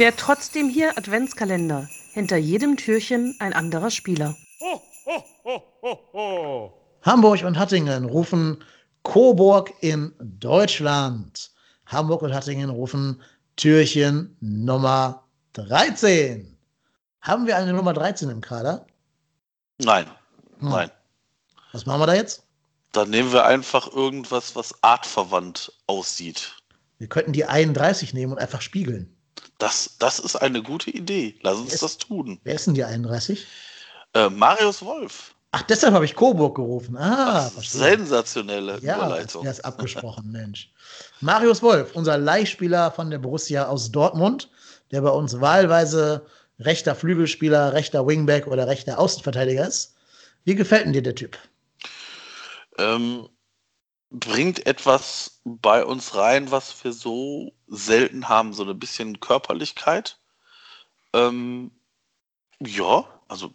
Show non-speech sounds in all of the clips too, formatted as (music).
Wer trotzdem hier Adventskalender. Hinter jedem Türchen ein anderer Spieler. Hamburg und Hattingen rufen Coburg in Deutschland. Hamburg und Hattingen rufen Türchen Nummer 13. Haben wir eine Nummer 13 im Kader? Nein. Hm. Nein. Was machen wir da jetzt? Dann nehmen wir einfach irgendwas, was artverwandt aussieht. Wir könnten die 31 nehmen und einfach spiegeln. Das, das ist eine gute Idee. Lass uns Ist- das tun. Wer ist denn die 31? Äh, Marius Wolf. Ach, deshalb habe ich Coburg gerufen. Ah, verstehe. Sensationelle Ja, Überleitung. er ist abgesprochen, (laughs) Mensch. Marius Wolf, unser Leihspieler von der Borussia aus Dortmund, der bei uns wahlweise rechter Flügelspieler, rechter Wingback oder rechter Außenverteidiger ist. Wie gefällt denn dir der Typ? ähm, bringt etwas bei uns rein, was wir so selten haben, so ein bisschen Körperlichkeit. Ähm, ja, also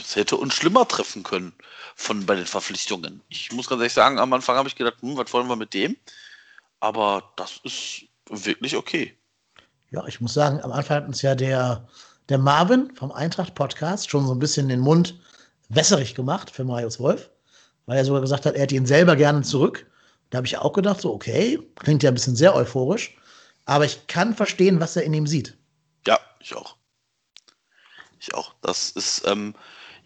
es hätte uns schlimmer treffen können von bei den Verpflichtungen. Ich muss ganz ehrlich sagen, am Anfang habe ich gedacht, hm, was wollen wir mit dem? Aber das ist wirklich okay. Ja, ich muss sagen, am Anfang hat uns ja der, der Marvin vom Eintracht Podcast schon so ein bisschen den Mund wässerig gemacht für Marius Wolf, weil er sogar gesagt hat, er hätte ihn selber gerne zurück. Da habe ich auch gedacht, so, okay, klingt ja ein bisschen sehr euphorisch, aber ich kann verstehen, was er in ihm sieht. Ja, ich auch. Ich auch. Das ist, ähm,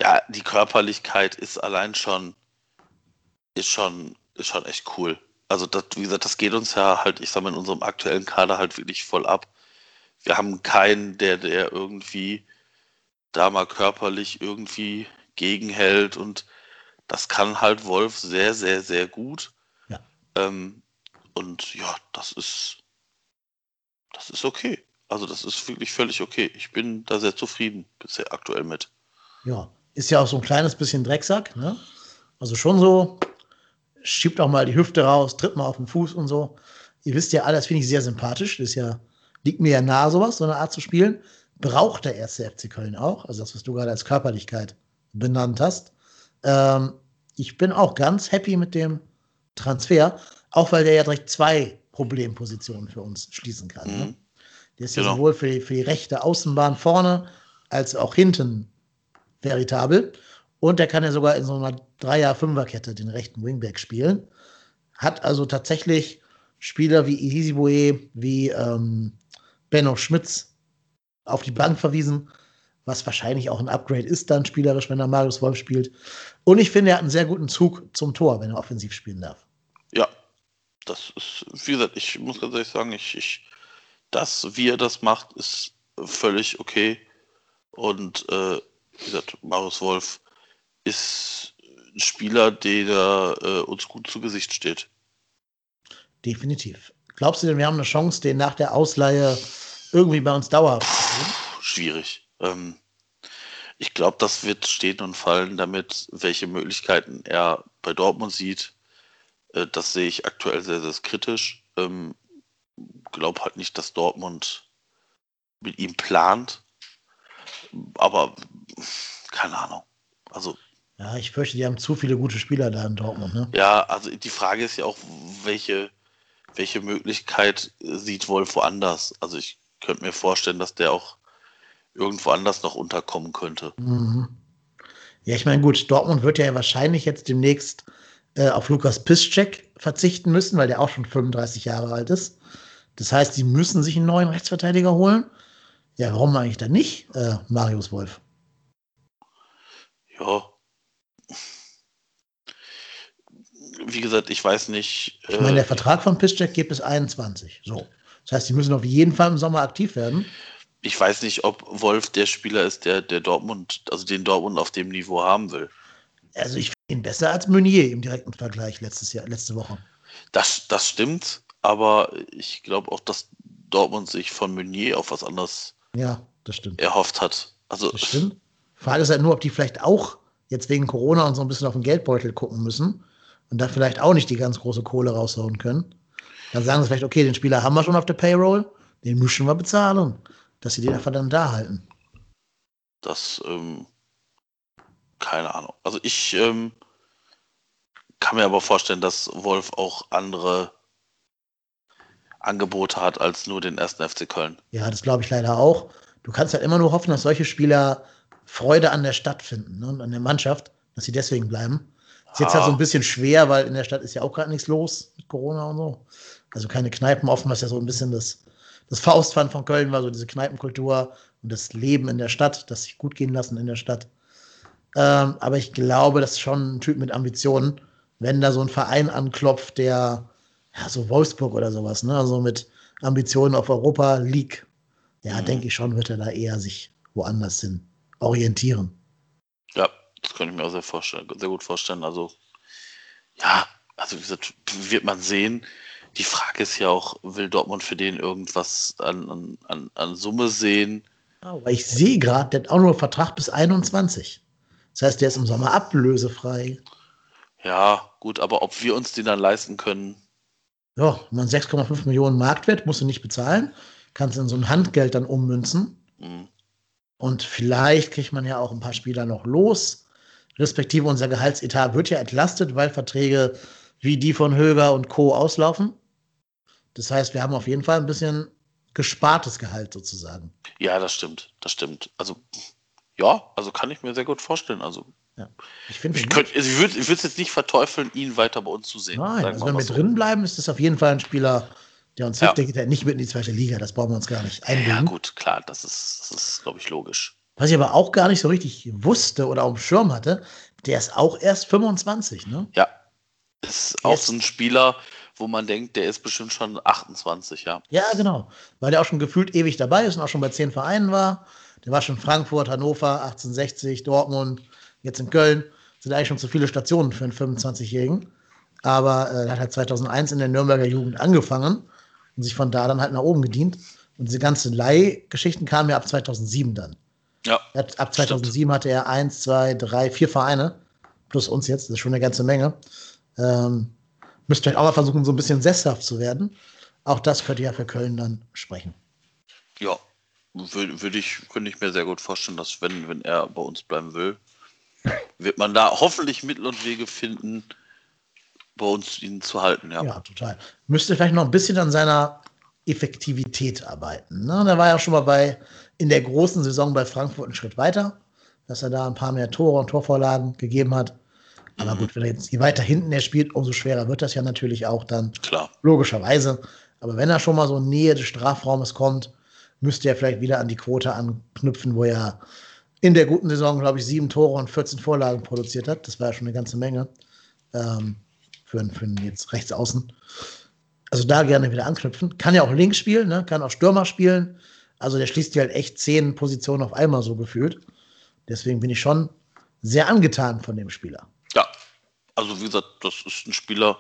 ja, die Körperlichkeit ist allein schon, ist schon, ist schon echt cool. Also, das, wie gesagt, das geht uns ja halt, ich sag mal, in unserem aktuellen Kader halt wirklich voll ab. Wir haben keinen, der, der irgendwie da mal körperlich irgendwie gegenhält und das kann halt Wolf sehr, sehr, sehr gut. Ja. Ähm, und ja, das ist, das ist okay. Also das ist wirklich völlig okay. Ich bin da sehr zufrieden bisher aktuell mit. Ja, ist ja auch so ein kleines bisschen Drecksack, ne? Also schon so, schiebt auch mal die Hüfte raus, tritt mal auf den Fuß und so. Ihr wisst ja alle, das finde ich sehr sympathisch. Das ist ja, liegt mir ja nahe, sowas, so eine Art zu spielen. Braucht der erste FC Köln auch, also das, was du gerade als Körperlichkeit benannt hast. Ähm, ich bin auch ganz happy mit dem Transfer, auch weil der ja direkt zwei Problempositionen für uns schließen kann. Ne? Mhm. Der ist ja Genau. sowohl für die, für die rechte Außenbahn vorne als auch hinten veritabel. Und der kann ja sogar in so einer Dreier-Fünfer-Kette den rechten Wingback spielen. Hat also tatsächlich Spieler wie Isibue, wie ähm, Benno Schmitz auf die Bank verwiesen, was wahrscheinlich auch ein Upgrade ist dann spielerisch, wenn er Marius Wolf spielt. Und ich finde, er hat einen sehr guten Zug zum Tor, wenn er offensiv spielen darf. Ja, das ist, wie gesagt, ich muss ganz ehrlich sagen, ich, ich, das, wie er das macht, ist völlig okay. Und äh, wie gesagt, Marius Wolf ist ein Spieler, der äh, uns gut zu Gesicht steht. Definitiv. Glaubst du denn, wir haben eine Chance, den nach der Ausleihe irgendwie bei uns dauerhaft zu sehen? Schwierig. Ähm, ich glaube, das wird stehen und fallen damit, welche Möglichkeiten er bei Dortmund sieht. Äh, das sehe ich aktuell sehr, sehr kritisch. Ähm, glaube halt nicht, dass Dortmund mit ihm plant. Aber keine Ahnung. Also, Ja, ich fürchte, die haben zu viele gute Spieler da in Dortmund. Ne? ja, also die Frage ist ja auch, welche, welche Möglichkeit sieht Wolf woanders? Also ich könnte mir vorstellen, dass der auch irgendwo anders noch unterkommen könnte. Mhm. Ja, ich meine, gut, Dortmund wird ja wahrscheinlich jetzt demnächst äh, auf Lukas Piszczek verzichten müssen, weil der auch schon 35 Jahre alt ist. Das heißt, sie müssen sich einen neuen Rechtsverteidiger holen. Ja, warum eigentlich dann nicht äh, Marius Wolf? Ja. Wie gesagt, ich weiß nicht. Ich meine, Äh, der Vertrag von Piszczek geht bis 21. So. Das heißt, sie müssen auf jeden Fall im Sommer aktiv werden. Ich weiß nicht, ob Wolf der Spieler ist, der, der Dortmund, also den Dortmund auf dem Niveau haben will. Also ich finde ihn besser als Meunier im direkten Vergleich letztes Jahr, letzte Woche. Das, das stimmt, aber ich glaube auch, dass Dortmund sich von Meunier auf was anderes Ja, erhofft hat. Also, Das stimmt. Frage ist halt nur, ob die vielleicht auch jetzt wegen Corona und so ein bisschen auf den Geldbeutel gucken müssen und da vielleicht auch nicht die ganz große Kohle raushauen können. Dann sagen sie vielleicht, okay, den Spieler haben wir schon auf der Payroll, den müssen wir bezahlen, dass sie den einfach dann da halten. das, ähm, keine Ahnung. Also ich ähm, kann mir aber vorstellen, dass Wolf auch andere, Angebote hat als nur den ersten FC Köln. Ja, das glaube ich leider auch. Du kannst halt immer nur hoffen, dass solche Spieler Freude an der Stadt finden ne, und an der Mannschaft, dass sie deswegen bleiben. Ist jetzt halt so ein bisschen schwer, weil in der Stadt ist ja auch gerade nichts los mit Corona und so. Also keine Kneipen offen, was ja so ein bisschen das, das Faustpfand von Köln war, so diese Kneipenkultur und das Leben in der Stadt, das sich gut gehen lassen in der Stadt. Ähm, aber ich glaube, das ist schon ein Typ mit Ambitionen, wenn da so ein Verein anklopft, der, ja, so Wolfsburg oder sowas, ne, also mit Ambitionen auf Europa League, ja, Mhm. denke ich schon, wird er da eher sich woanders hin orientieren. Ja, das könnte ich mir auch sehr, vorstellen, sehr gut vorstellen. Also, ja, also wie gesagt, wird man sehen. Die Frage ist ja auch, will Dortmund für den irgendwas an, an- an, Summe sehen? Aber ich sehe gerade, der hat auch nur einen Vertrag bis 21. Das heißt, der ist im Sommer ablösefrei. Ja, gut, aber ob wir uns den dann leisten können, Ja, wenn man 6,5 Millionen Marktwert musst du nicht bezahlen, kannst in so ein Handgeld dann ummünzen. hm, Und vielleicht kriegt man ja auch ein paar Spieler noch los. Respektive unser Gehaltsetat wird ja entlastet, weil Verträge wie die von Höger und Co. auslaufen. Das heißt, wir haben auf jeden Fall ein bisschen gespartes Gehalt sozusagen. ja, das stimmt, das stimmt. Also, ja, also kann ich mir sehr gut vorstellen. Also, Ich finde, ich, könnte, also ich würde es jetzt nicht verteufeln, ihn weiter bei uns zu sehen. nein, also wenn wir so. drin bleiben, ist das auf jeden Fall ein Spieler, der uns Ja. hilft. Der geht ja nicht mit in die zweite Liga, das brauchen wir uns gar nicht Ja, einbilden. gut, klar, das ist, das ist glaube ich, logisch. Was ich aber auch gar nicht so richtig wusste oder auf dem Schirm hatte, der ist auch erst 25, ne? Ja. Ist auch so ein Spieler, wo man denkt, der ist bestimmt schon 28, ja. Ja, genau. Weil der auch schon gefühlt ewig dabei ist und auch schon bei zehn Vereinen war. Der war schon Frankfurt, Hannover, 1860, Dortmund, jetzt in Köln. Sind eigentlich schon zu viele Stationen für einen 25-Jährigen. Aber äh, er hat halt 2001 in der Nürnberger Jugend angefangen und sich von da dann halt nach oben gedient. Und diese ganzen Leihgeschichten kamen ja ab 2007 dann. Ja, hat, ab 2007 hatte er eins, zwei, drei, vier Vereine. Plus uns jetzt, das ist schon eine ganze Menge. Ähm, müsst vielleicht auch mal versuchen, so ein bisschen sesshaft zu werden. Auch das könnte ja für Köln dann sprechen. ja. Würde würd ich, könnte ich mir sehr gut vorstellen, dass wenn, wenn er bei uns bleiben will, wird man da hoffentlich Mittel und Wege finden, bei uns ihn zu halten, ja. Ja, total. Müsste vielleicht noch ein bisschen an seiner Effektivität arbeiten. Ne? Da war ja schon mal bei in der großen Saison bei Frankfurt einen Schritt weiter, dass er da ein paar mehr Tore und Torvorlagen gegeben hat. Aber Mhm. gut, wenn er jetzt je weiter hinten er spielt, umso schwerer wird das ja natürlich auch dann. Klar. Logischerweise. Aber wenn er schon mal so in Nähe des Strafraumes kommt, müsste er vielleicht wieder an die Quote anknüpfen, wo er in der guten Saison, glaube ich, sieben Tore und 14 Vorlagen produziert hat. Das war ja schon eine ganze Menge ähm, für, einen- für jetzt Rechtsaußen. Also da gerne wieder anknüpfen. Kann ja auch links spielen, ne? kann auch Stürmer spielen. Also der schließt ja halt echt zehn Positionen auf einmal so gefühlt. Deswegen bin ich schon sehr angetan von dem Spieler. Also wie gesagt, das ist ein Spieler,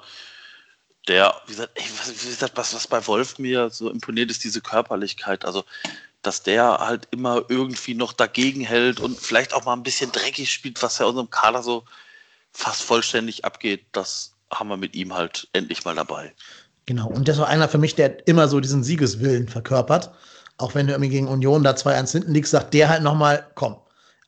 der, wie gesagt, ey, was, wie gesagt, was, was bei Wolf mir so imponiert, ist diese Körperlichkeit. Also, dass der halt immer irgendwie noch dagegen hält und vielleicht auch mal ein bisschen dreckig spielt, was ja unserem Kader so fast vollständig abgeht, das haben wir mit ihm halt endlich mal dabei. Genau, und das auch einer für mich, der immer so diesen Siegeswillen verkörpert. Auch wenn du irgendwie gegen Union da 2-1 hinten liegst, sagt der halt nochmal, komm,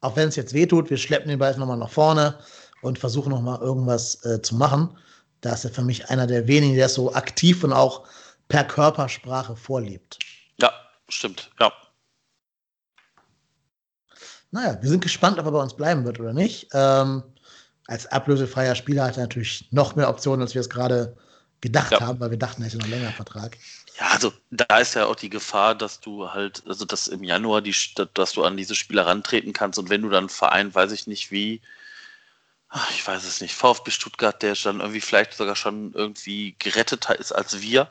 auch wenn es jetzt wehtut, wir schleppen den Ball nochmal nach vorne und versuchen nochmal irgendwas äh, zu machen. Da ist er für mich einer der wenigen, der es so aktiv und auch per Körpersprache vorlebt. Ja, stimmt, ja. Naja, wir sind gespannt, ob er bei uns bleiben wird oder nicht. Ähm, als ablösefreier Spieler hat er natürlich noch mehr Optionen, als wir es gerade gedacht Ja. haben, weil wir dachten, er hätte noch einen länger Vertrag. Ja, also da ist ja auch die Gefahr, dass du halt, also dass im Januar die, dass du an diese Spieler rantreten kannst und wenn du dann Verein, weiß ich nicht wie, ach, ich weiß es nicht, VfB Stuttgart, der dann irgendwie vielleicht sogar schon irgendwie geretteter ist als wir,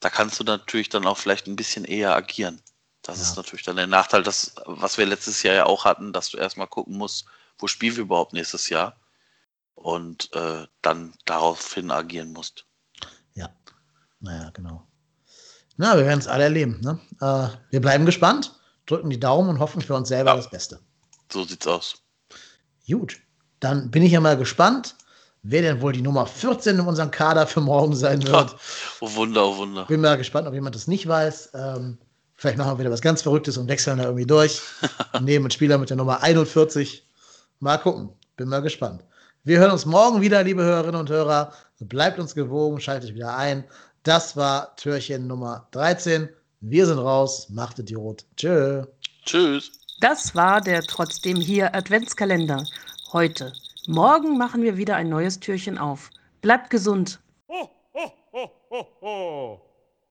da kannst du natürlich dann auch vielleicht ein bisschen eher agieren. Das Ja. ist natürlich dann der Nachteil, das, was wir letztes Jahr ja auch hatten, dass du erstmal gucken musst, wo spielen wir überhaupt nächstes Jahr und äh, dann daraufhin agieren musst. Naja, genau. Na, wir werden es alle erleben. Ne? Äh, wir bleiben gespannt, drücken die Daumen und hoffen für uns selber Ja. das Beste. So sieht's aus. Gut, dann bin ich ja mal gespannt, wer denn wohl die Nummer 14 in unserem Kader für morgen sein wird. Oh Wunder, oh Wunder. Bin mal gespannt, ob jemand das nicht weiß. Ähm, vielleicht machen wir wieder was ganz Verrücktes und wechseln da irgendwie durch. Und (laughs) nehmen einen Spieler mit der Nummer 41. Mal gucken. Bin mal gespannt. Wir hören uns morgen wieder, liebe Hörerinnen und Hörer. Bleibt uns gewogen, schaltet wieder ein. Das war Türchen Nummer 13. Wir sind raus. Macht Idiot. Tschö. Tschüss. Das war der trotzdem hier Adventskalender. Heute. Morgen machen wir wieder ein neues Türchen auf. Bleibt gesund. ho, ho, ho, ho.